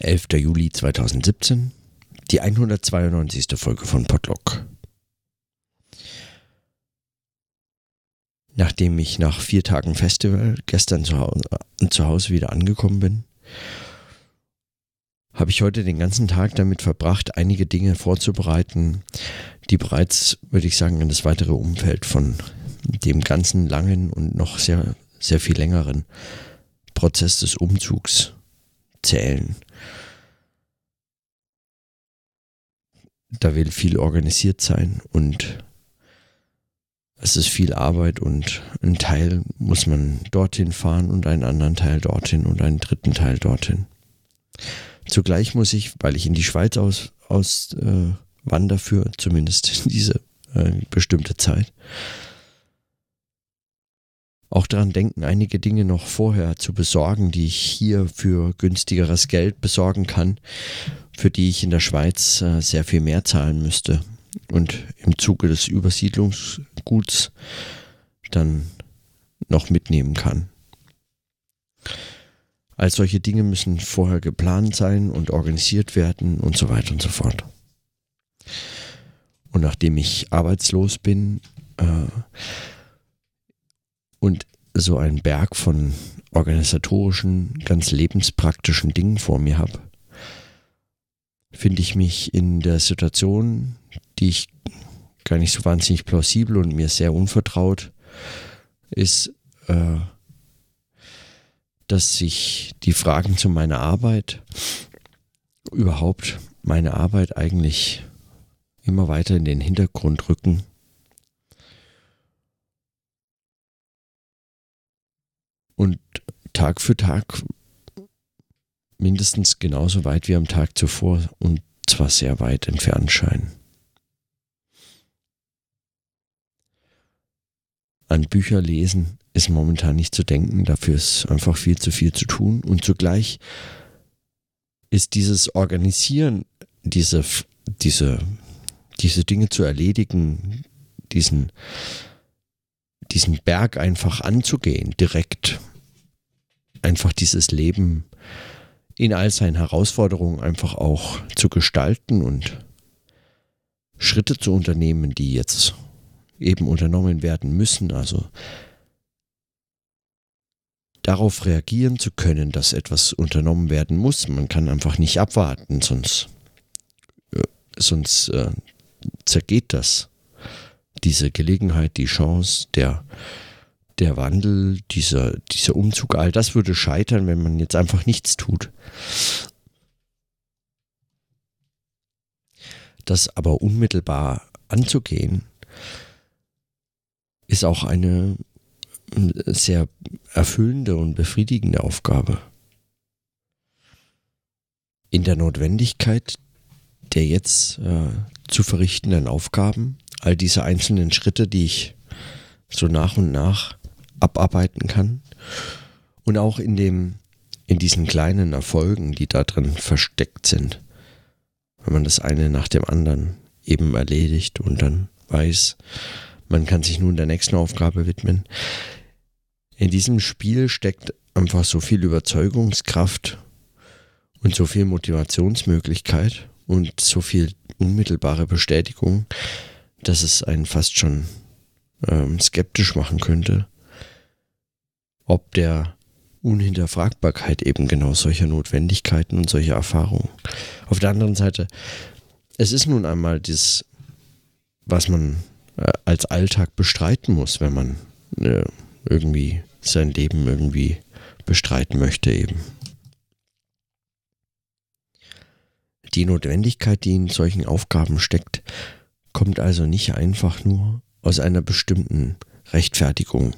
11. Juli 2017, die 192. Folge von Podlock. Nachdem ich nach vier Tagen Festival gestern zu Hause, äh, zu Hause wieder angekommen bin, habe ich heute den ganzen Tag damit verbracht, einige Dinge vorzubereiten, die bereits, würde ich sagen, in das weitere Umfeld von dem ganzen langen und noch sehr, sehr viel längeren Prozess des Umzugs zählen. Da will viel organisiert sein und es ist viel Arbeit und ein Teil muss man dorthin fahren und einen anderen Teil dorthin und einen dritten Teil dorthin. Zugleich muss ich, weil ich in die Schweiz aus, aus äh, wandere für zumindest diese äh, bestimmte Zeit, auch daran denken, einige Dinge noch vorher zu besorgen, die ich hier für günstigeres Geld besorgen kann, für die ich in der Schweiz äh, sehr viel mehr zahlen müsste und im Zuge des Übersiedlungsguts dann noch mitnehmen kann. All solche Dinge müssen vorher geplant sein und organisiert werden und so weiter und so fort. Und nachdem ich arbeitslos bin, äh, und so einen Berg von organisatorischen, ganz lebenspraktischen Dingen vor mir habe, finde ich mich in der Situation, die ich gar nicht so wahnsinnig plausibel und mir sehr unvertraut ist, äh, dass sich die Fragen zu meiner Arbeit, überhaupt meine Arbeit eigentlich immer weiter in den Hintergrund rücken. Und Tag für Tag mindestens genauso weit wie am Tag zuvor und zwar sehr weit entfernt scheinen. An Bücher lesen ist momentan nicht zu denken, dafür ist einfach viel zu viel zu tun und zugleich ist dieses Organisieren, diese, diese, diese Dinge zu erledigen, diesen diesen Berg einfach anzugehen, direkt. Einfach dieses Leben in all seinen Herausforderungen einfach auch zu gestalten und Schritte zu unternehmen, die jetzt eben unternommen werden müssen. Also darauf reagieren zu können, dass etwas unternommen werden muss. Man kann einfach nicht abwarten, sonst, äh, sonst äh, zergeht das diese Gelegenheit, die Chance, der, der Wandel, dieser, dieser Umzug, all das würde scheitern, wenn man jetzt einfach nichts tut. Das aber unmittelbar anzugehen, ist auch eine sehr erfüllende und befriedigende Aufgabe. In der Notwendigkeit der jetzt äh, zu verrichtenden Aufgaben all diese einzelnen Schritte, die ich so nach und nach abarbeiten kann. Und auch in dem, in diesen kleinen Erfolgen, die da drin versteckt sind. Wenn man das eine nach dem anderen eben erledigt und dann weiß, man kann sich nun der nächsten Aufgabe widmen. In diesem Spiel steckt einfach so viel Überzeugungskraft und so viel Motivationsmöglichkeit und so viel unmittelbare Bestätigung, dass es einen fast schon ähm, skeptisch machen könnte, ob der Unhinterfragbarkeit eben genau solcher Notwendigkeiten und solcher Erfahrungen. Auf der anderen Seite, es ist nun einmal das, was man äh, als Alltag bestreiten muss, wenn man äh, irgendwie sein Leben irgendwie bestreiten möchte eben. Die Notwendigkeit, die in solchen Aufgaben steckt, kommt also nicht einfach nur aus einer bestimmten Rechtfertigung,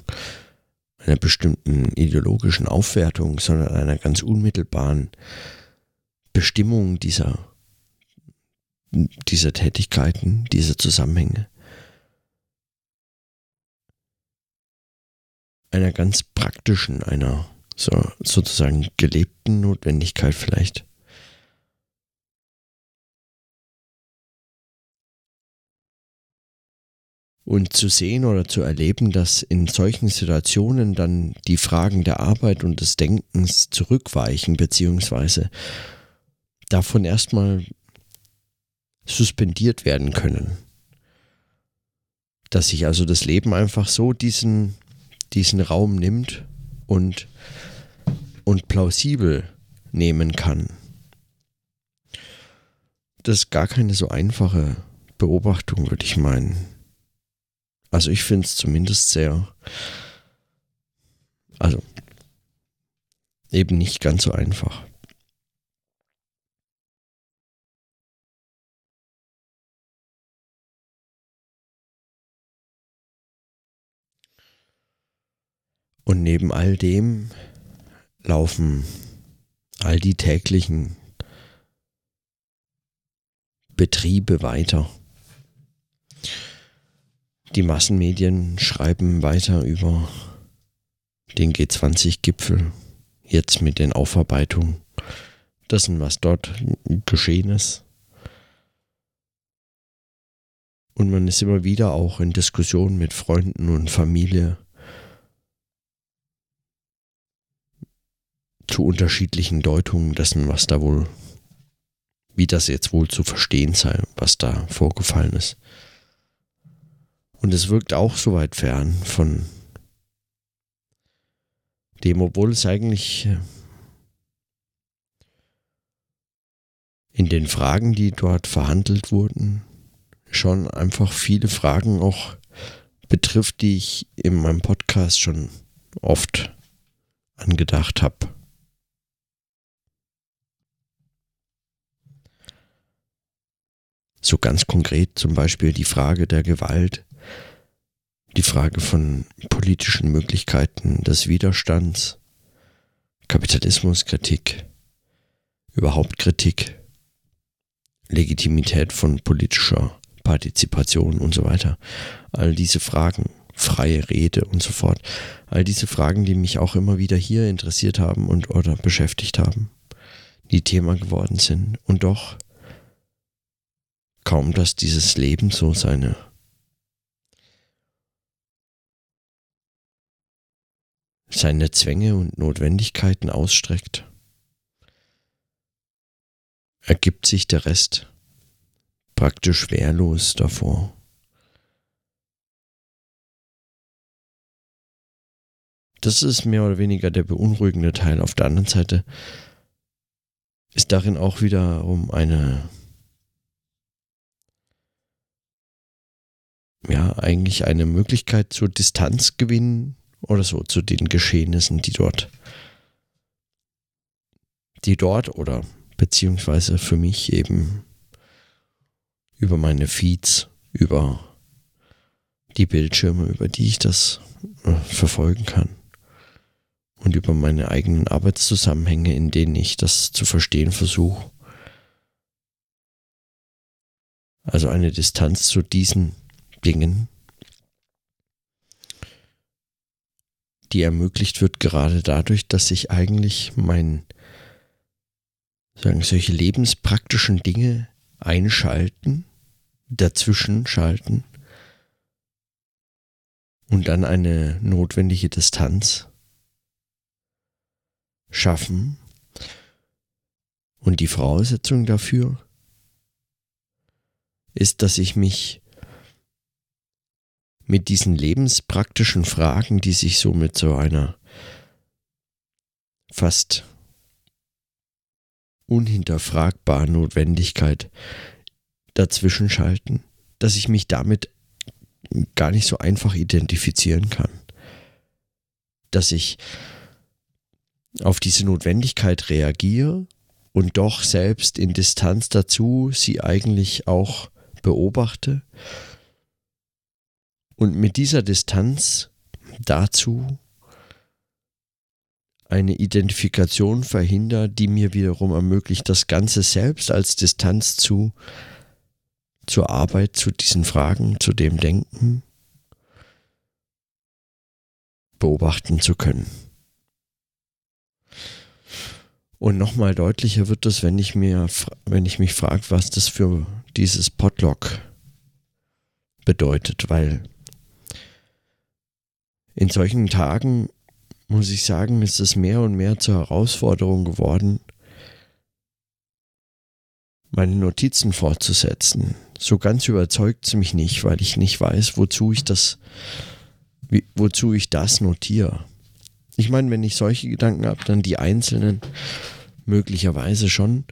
einer bestimmten ideologischen Aufwertung, sondern einer ganz unmittelbaren Bestimmung dieser, dieser Tätigkeiten, dieser Zusammenhänge. Einer ganz praktischen, einer so, sozusagen gelebten Notwendigkeit vielleicht. Und zu sehen oder zu erleben, dass in solchen Situationen dann die Fragen der Arbeit und des Denkens zurückweichen, beziehungsweise davon erstmal suspendiert werden können. Dass sich also das Leben einfach so diesen, diesen Raum nimmt und, und plausibel nehmen kann. Das ist gar keine so einfache Beobachtung, würde ich meinen. Also ich finde es zumindest sehr, also eben nicht ganz so einfach. Und neben all dem laufen all die täglichen Betriebe weiter. Die Massenmedien schreiben weiter über den G20-Gipfel, jetzt mit den Aufarbeitungen dessen, was dort geschehen ist. Und man ist immer wieder auch in Diskussionen mit Freunden und Familie zu unterschiedlichen Deutungen dessen, was da wohl, wie das jetzt wohl zu verstehen sei, was da vorgefallen ist. Und es wirkt auch so weit fern von dem, obwohl es eigentlich äh, in den Fragen, die dort verhandelt wurden, schon einfach viele Fragen auch betrifft, die ich in meinem Podcast schon oft angedacht habe. So ganz konkret zum Beispiel die Frage der Gewalt, die Frage von politischen Möglichkeiten des Widerstands, Kapitalismuskritik, überhaupt Kritik, Legitimität von politischer Partizipation und so weiter. All diese Fragen, freie Rede und so fort. All diese Fragen, die mich auch immer wieder hier interessiert haben und oder beschäftigt haben, die Thema geworden sind. Und doch kaum, dass dieses Leben so seine seine Zwänge und Notwendigkeiten ausstreckt, ergibt sich der Rest praktisch wehrlos davor. Das ist mehr oder weniger der beunruhigende Teil. Auf der anderen Seite ist darin auch wiederum eine, ja, eigentlich eine Möglichkeit zur Distanz gewinnen oder so zu den Geschehnissen, die dort, die dort oder beziehungsweise für mich eben über meine Feeds, über die Bildschirme, über die ich das äh, verfolgen kann und über meine eigenen Arbeitszusammenhänge, in denen ich das zu verstehen versuche. Also eine Distanz zu diesen Dingen, die ermöglicht wird gerade dadurch, dass ich eigentlich mein, sagen, solche lebenspraktischen Dinge einschalten, dazwischen schalten und dann eine notwendige Distanz schaffen. Und die Voraussetzung dafür ist, dass ich mich mit diesen lebenspraktischen Fragen, die sich so mit so einer fast unhinterfragbaren Notwendigkeit dazwischen schalten, dass ich mich damit gar nicht so einfach identifizieren kann. Dass ich auf diese Notwendigkeit reagiere und doch selbst in Distanz dazu sie eigentlich auch beobachte und mit dieser Distanz dazu eine Identifikation verhindert, die mir wiederum ermöglicht, das Ganze selbst als Distanz zu zur Arbeit, zu diesen Fragen, zu dem Denken beobachten zu können. Und nochmal deutlicher wird es, wenn ich mir, wenn ich mich frage, was das für dieses Podlog bedeutet, weil in solchen Tagen, muss ich sagen, ist es mehr und mehr zur Herausforderung geworden, meine Notizen fortzusetzen. So ganz überzeugt es mich nicht, weil ich nicht weiß, wozu ich das, wozu ich das notiere. Ich meine, wenn ich solche Gedanken habe, dann die einzelnen möglicherweise schon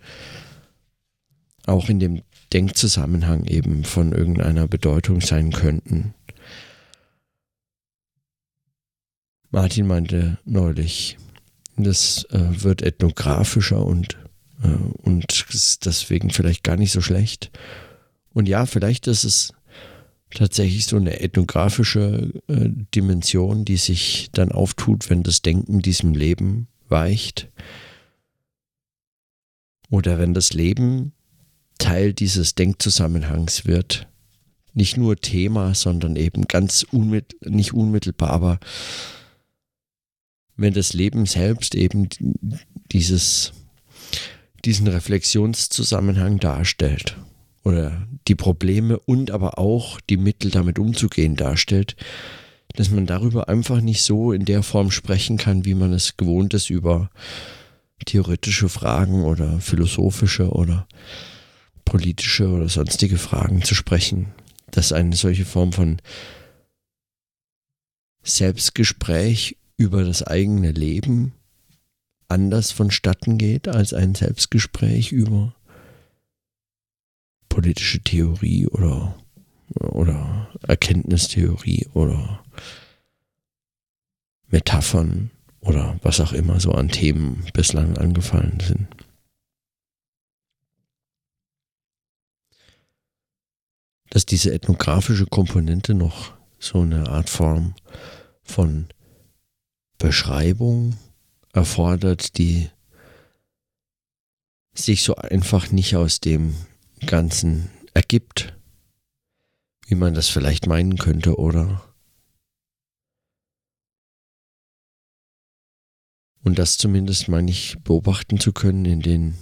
auch in dem Denkzusammenhang eben von irgendeiner Bedeutung sein könnten. Martin meinte neulich, das äh, wird ethnografischer und, äh, und ist deswegen vielleicht gar nicht so schlecht. Und ja, vielleicht ist es tatsächlich so eine ethnografische äh, Dimension, die sich dann auftut, wenn das Denken diesem Leben weicht. Oder wenn das Leben Teil dieses Denkzusammenhangs wird. Nicht nur Thema, sondern eben ganz unmittelbar, nicht unmittelbar, aber wenn das Leben selbst eben dieses, diesen Reflexionszusammenhang darstellt oder die Probleme und aber auch die Mittel damit umzugehen darstellt, dass man darüber einfach nicht so in der Form sprechen kann, wie man es gewohnt ist über theoretische Fragen oder philosophische oder politische oder sonstige Fragen zu sprechen. Dass eine solche Form von Selbstgespräch über das eigene Leben anders vonstatten geht als ein Selbstgespräch über politische Theorie oder, oder Erkenntnistheorie oder Metaphern oder was auch immer so an Themen bislang angefallen sind. Dass diese ethnografische Komponente noch so eine Art Form von Beschreibung erfordert, die sich so einfach nicht aus dem Ganzen ergibt, wie man das vielleicht meinen könnte, oder? Und das zumindest meine ich beobachten zu können in den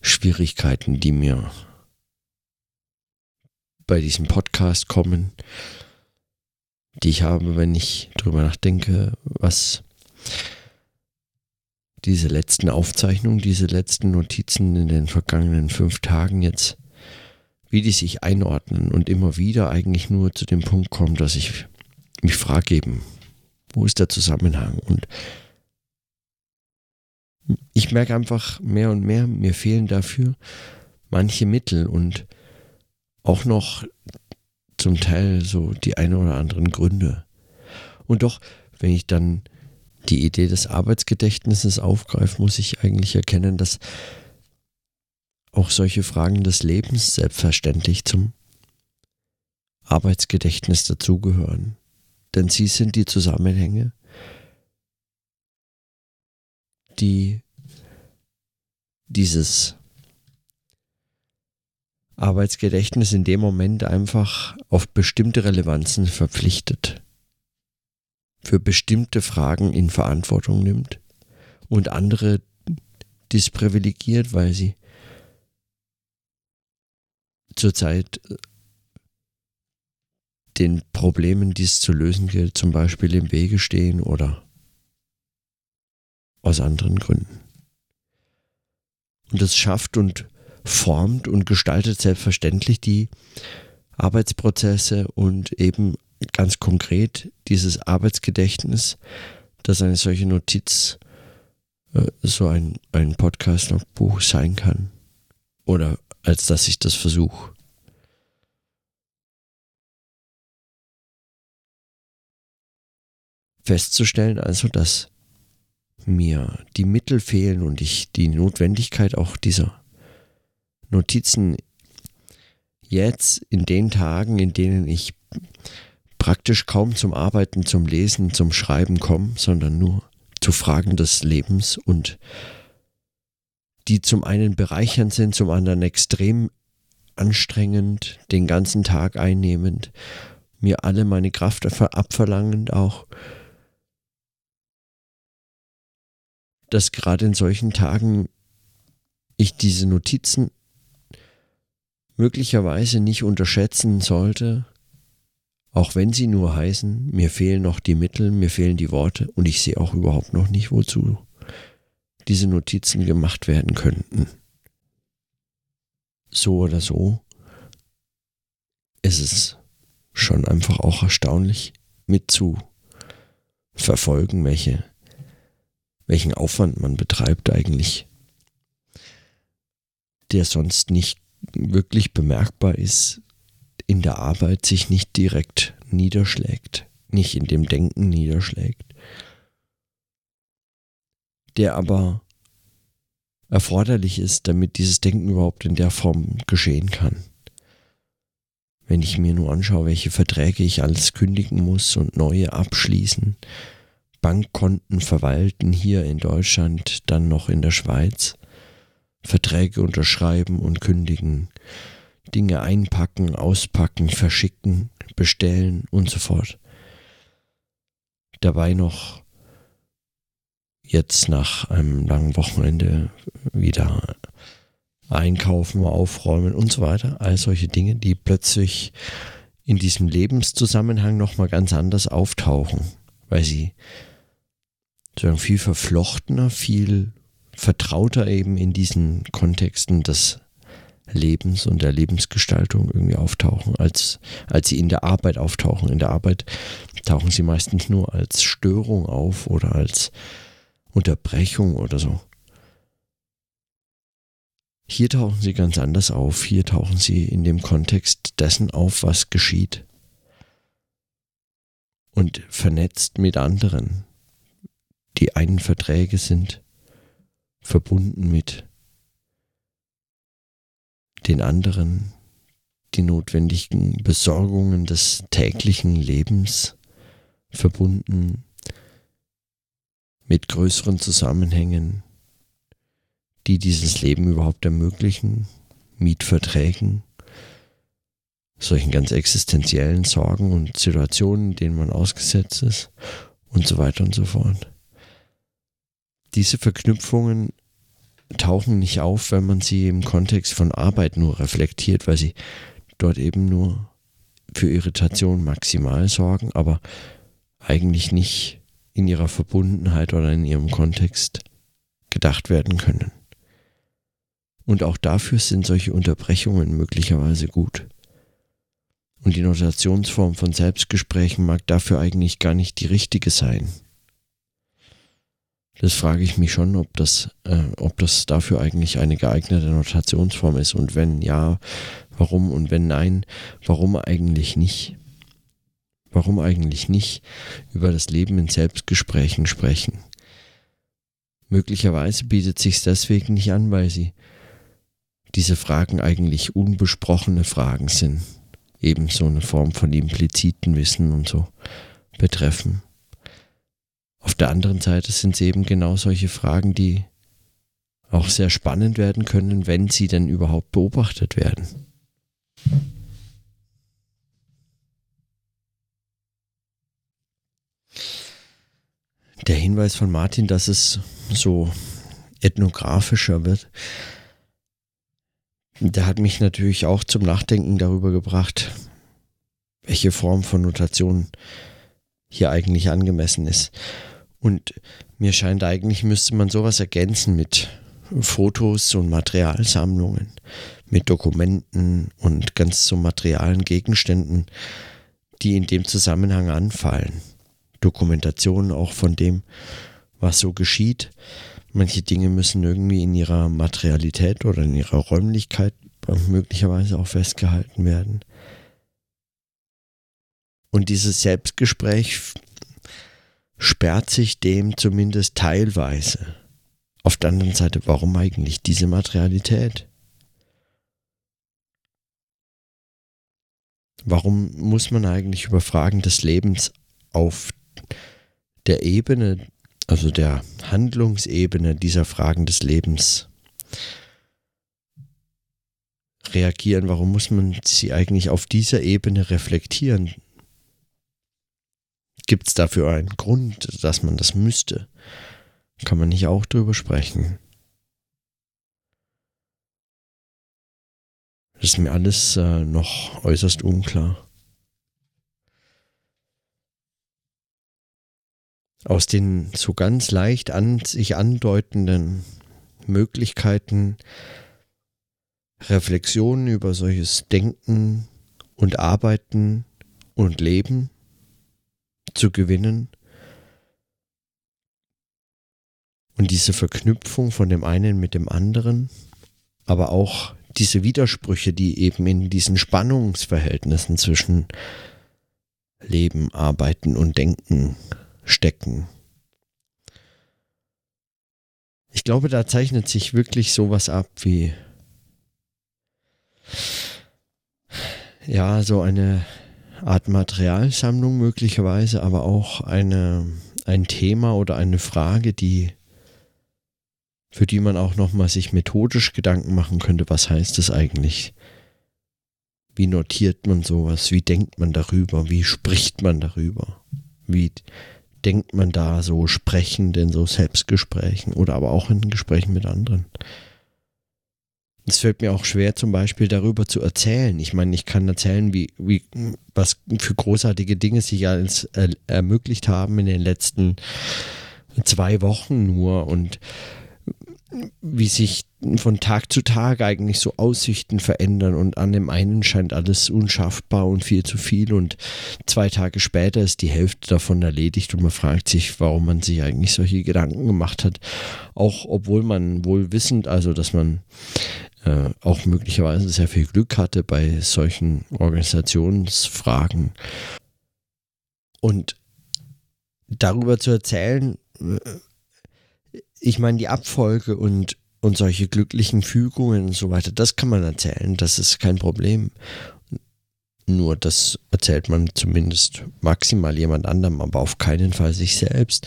Schwierigkeiten, die mir bei diesem Podcast kommen, die ich habe, wenn ich drüber nachdenke, was diese letzten Aufzeichnungen, diese letzten Notizen in den vergangenen fünf Tagen jetzt, wie die sich einordnen und immer wieder eigentlich nur zu dem Punkt kommen, dass ich mich frage eben, wo ist der Zusammenhang? Und ich merke einfach mehr und mehr, mir fehlen dafür manche Mittel und auch noch zum Teil so die ein oder anderen Gründe. Und doch, wenn ich dann die Idee des Arbeitsgedächtnisses aufgreife, muss ich eigentlich erkennen, dass auch solche Fragen des Lebens selbstverständlich zum Arbeitsgedächtnis dazugehören. Denn sie sind die Zusammenhänge, die dieses Arbeitsgedächtnis in dem Moment einfach auf bestimmte Relevanzen verpflichtet, für bestimmte Fragen in Verantwortung nimmt und andere disprivilegiert, weil sie zurzeit den Problemen, die es zu lösen gilt, zum Beispiel im Wege stehen oder aus anderen Gründen. Und das schafft und formt und gestaltet selbstverständlich die Arbeitsprozesse und eben ganz konkret dieses Arbeitsgedächtnis, dass eine solche Notiz äh, so ein, ein Podcast-Buch sein kann. Oder als dass ich das versuche. Festzustellen also, dass mir die Mittel fehlen und ich die Notwendigkeit auch dieser Notizen jetzt in den Tagen, in denen ich praktisch kaum zum Arbeiten, zum Lesen, zum Schreiben komme, sondern nur zu Fragen des Lebens und die zum einen bereichernd sind, zum anderen extrem anstrengend, den ganzen Tag einnehmend, mir alle meine Kraft abverlangend auch, dass gerade in solchen Tagen ich diese Notizen möglicherweise nicht unterschätzen sollte, auch wenn sie nur heißen, mir fehlen noch die Mittel, mir fehlen die Worte und ich sehe auch überhaupt noch nicht, wozu diese Notizen gemacht werden könnten. so oder so ist es schon einfach auch erstaunlich mit verfolgen, welche, welchen Aufwand man betreibt eigentlich, der sonst nicht wirklich bemerkbar ist, in der Arbeit sich nicht direkt niederschlägt, nicht in dem Denken niederschlägt, der aber erforderlich ist, damit dieses Denken überhaupt in der Form geschehen kann. Wenn ich mir nur anschaue, welche Verträge ich alles kündigen muss und neue abschließen, Bankkonten verwalten hier in Deutschland, dann noch in der Schweiz, Verträge unterschreiben und kündigen, Dinge einpacken, auspacken, verschicken, bestellen und so fort. Dabei noch jetzt nach einem langen Wochenende wieder einkaufen, aufräumen und so weiter. All solche Dinge, die plötzlich in diesem Lebenszusammenhang nochmal ganz anders auftauchen, weil sie sozusagen viel verflochtener, viel vertrauter eben in diesen Kontexten des Lebens und der Lebensgestaltung irgendwie auftauchen, als, als sie in der Arbeit auftauchen. In der Arbeit tauchen sie meistens nur als Störung auf oder als Unterbrechung oder so. Hier tauchen sie ganz anders auf. Hier tauchen sie in dem Kontext dessen auf, was geschieht. Und vernetzt mit anderen. Die einen Verträge sind verbunden mit den anderen, die notwendigen Besorgungen des täglichen Lebens verbunden mit größeren Zusammenhängen, die dieses Leben überhaupt ermöglichen, Mietverträgen, solchen ganz existenziellen Sorgen und Situationen, denen man ausgesetzt ist und so weiter und so fort. Diese Verknüpfungen tauchen nicht auf, wenn man sie im Kontext von Arbeit nur reflektiert, weil sie dort eben nur für Irritation maximal sorgen, aber eigentlich nicht in ihrer Verbundenheit oder in ihrem Kontext gedacht werden können. Und auch dafür sind solche Unterbrechungen möglicherweise gut. Und die Notationsform von Selbstgesprächen mag dafür eigentlich gar nicht die richtige sein. Das frage ich mich schon, ob das, äh, ob das dafür eigentlich eine geeignete Notationsform ist. Und wenn ja, warum? Und wenn nein, warum eigentlich nicht? Warum eigentlich nicht über das Leben in Selbstgesprächen sprechen? Möglicherweise bietet sich deswegen nicht an, weil sie diese Fragen eigentlich unbesprochene Fragen sind, ebenso eine Form von impliziten Wissen und so betreffen. Auf der anderen Seite sind es eben genau solche Fragen, die auch sehr spannend werden können, wenn sie denn überhaupt beobachtet werden. Der Hinweis von Martin, dass es so ethnografischer wird, der hat mich natürlich auch zum Nachdenken darüber gebracht, welche Form von Notation hier eigentlich angemessen ist. Und mir scheint eigentlich, müsste man sowas ergänzen mit Fotos und Materialsammlungen, mit Dokumenten und ganz so materialen Gegenständen, die in dem Zusammenhang anfallen. Dokumentationen auch von dem, was so geschieht. Manche Dinge müssen irgendwie in ihrer Materialität oder in ihrer Räumlichkeit möglicherweise auch festgehalten werden. Und dieses Selbstgespräch sperrt sich dem zumindest teilweise. Auf der anderen Seite, warum eigentlich diese Materialität? Warum muss man eigentlich über Fragen des Lebens auf der Ebene, also der Handlungsebene dieser Fragen des Lebens reagieren? Warum muss man sie eigentlich auf dieser Ebene reflektieren? Gibt es dafür einen Grund, dass man das müsste? Kann man nicht auch drüber sprechen? Das ist mir alles äh, noch äußerst unklar. Aus den so ganz leicht an sich andeutenden Möglichkeiten Reflexionen über solches Denken und Arbeiten und Leben zu gewinnen und diese Verknüpfung von dem einen mit dem anderen, aber auch diese Widersprüche, die eben in diesen Spannungsverhältnissen zwischen Leben, Arbeiten und Denken stecken. Ich glaube, da zeichnet sich wirklich sowas ab wie ja, so eine Art Materialsammlung möglicherweise, aber auch eine, ein Thema oder eine Frage, die für die man auch nochmal sich methodisch Gedanken machen könnte, was heißt das eigentlich? Wie notiert man sowas? Wie denkt man darüber? Wie spricht man darüber? Wie denkt man da so sprechend in so Selbstgesprächen oder aber auch in Gesprächen mit anderen? Es fällt mir auch schwer, zum Beispiel darüber zu erzählen. Ich meine, ich kann erzählen, wie, wie, was für großartige Dinge sich alles ermöglicht haben in den letzten zwei Wochen nur und wie sich von Tag zu Tag eigentlich so Aussichten verändern und an dem einen scheint alles unschaffbar und viel zu viel und zwei Tage später ist die Hälfte davon erledigt und man fragt sich, warum man sich eigentlich solche Gedanken gemacht hat, auch obwohl man wohl wissend, also dass man äh, auch möglicherweise sehr viel Glück hatte bei solchen Organisationsfragen und darüber zu erzählen, äh, ich meine, die Abfolge und, und solche glücklichen Fügungen und so weiter, das kann man erzählen, das ist kein Problem. Nur das erzählt man zumindest maximal jemand anderem, aber auf keinen Fall sich selbst.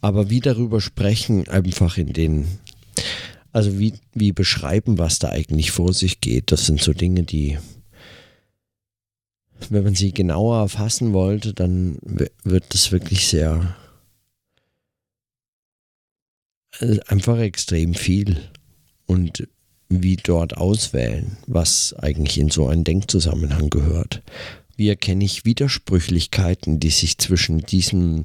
Aber wie darüber sprechen, einfach in den, also wie, wie beschreiben, was da eigentlich vor sich geht, das sind so Dinge, die, wenn man sie genauer erfassen wollte, dann wird das wirklich sehr äh, einfach extrem viel. Und wie dort auswählen, was eigentlich in so einen Denkzusammenhang gehört. Wie erkenne ich Widersprüchlichkeiten, die sich zwischen diesem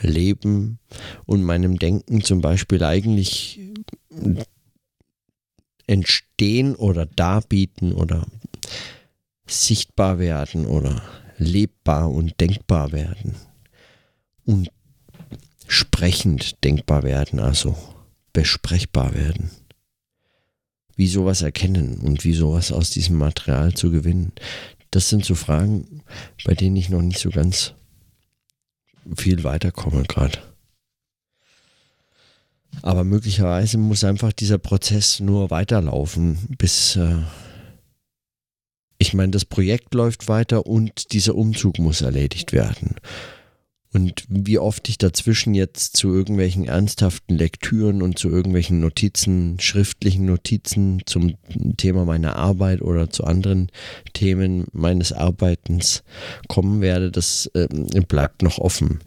Leben und meinem Denken zum Beispiel eigentlich entstehen oder darbieten oder sichtbar werden oder lebbar und denkbar werden. Und sprechend denkbar werden, also besprechbar werden. Wie sowas erkennen und wie sowas aus diesem Material zu gewinnen. Das sind so Fragen, bei denen ich noch nicht so ganz viel weiterkomme gerade. Aber möglicherweise muss einfach dieser Prozess nur weiterlaufen, bis äh, ich meine, das Projekt läuft weiter und dieser Umzug muss erledigt werden. Und wie oft ich dazwischen jetzt zu irgendwelchen ernsthaften Lektüren und zu irgendwelchen Notizen, schriftlichen Notizen zum Thema meiner Arbeit oder zu anderen Themen meines Arbeitens kommen werde, das äh, bleibt noch offen.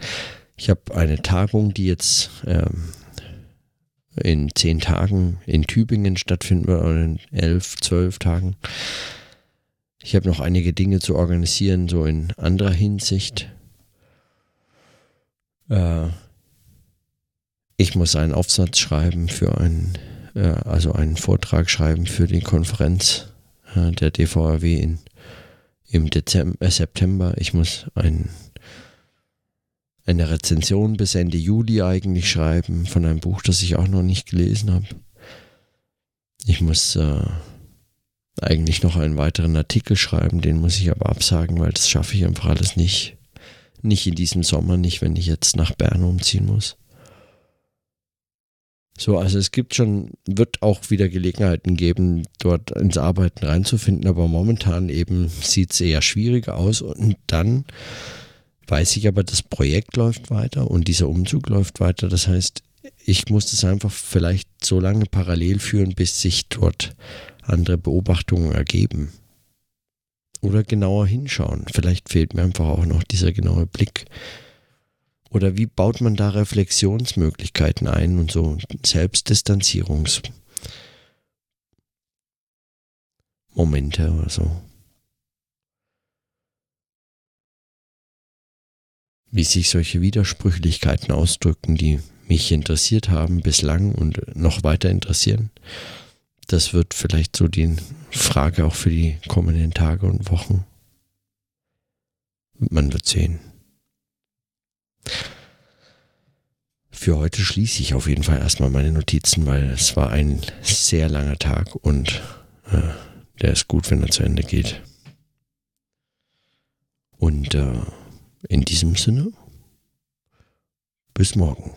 Ich habe eine Tagung, die jetzt äh, in zehn Tagen in Tübingen stattfinden wird, oder in elf, zwölf Tagen. Ich habe noch einige Dinge zu organisieren, so in anderer Hinsicht äh, ich muss einen Aufsatz schreiben für einen, äh, also einen Vortrag schreiben für die Konferenz äh, der DVRW in, im Dezember, äh, September. Ich muss ein, eine Rezension bis Ende Juli eigentlich schreiben von einem Buch, das ich auch noch nicht gelesen habe. Ich muss äh, eigentlich noch einen weiteren Artikel schreiben, den muss ich aber absagen, weil das schaffe ich einfach alles nicht. Nicht in diesem Sommer, nicht wenn ich jetzt nach Bern umziehen muss. So, also es gibt schon, wird auch wieder Gelegenheiten geben, dort ins Arbeiten reinzufinden, aber momentan eben sieht es eher schwieriger aus und dann weiß ich aber, das Projekt läuft weiter und dieser Umzug läuft weiter. Das heißt, ich muss das einfach vielleicht so lange parallel führen, bis sich dort andere Beobachtungen ergeben oder genauer hinschauen. Vielleicht fehlt mir einfach auch noch dieser genaue Blick. Oder wie baut man da Reflexionsmöglichkeiten ein und so Selbstdistanzierungsmomente oder so. Wie sich solche Widersprüchlichkeiten ausdrücken, die mich interessiert haben bislang und noch weiter interessieren das wird vielleicht so die Frage auch für die kommenden Tage und Wochen. Man wird sehen. Für heute schließe ich auf jeden Fall erstmal meine Notizen, weil es war ein sehr langer Tag und äh, der ist gut, wenn er zu Ende geht. Und äh, in diesem Sinne, bis morgen.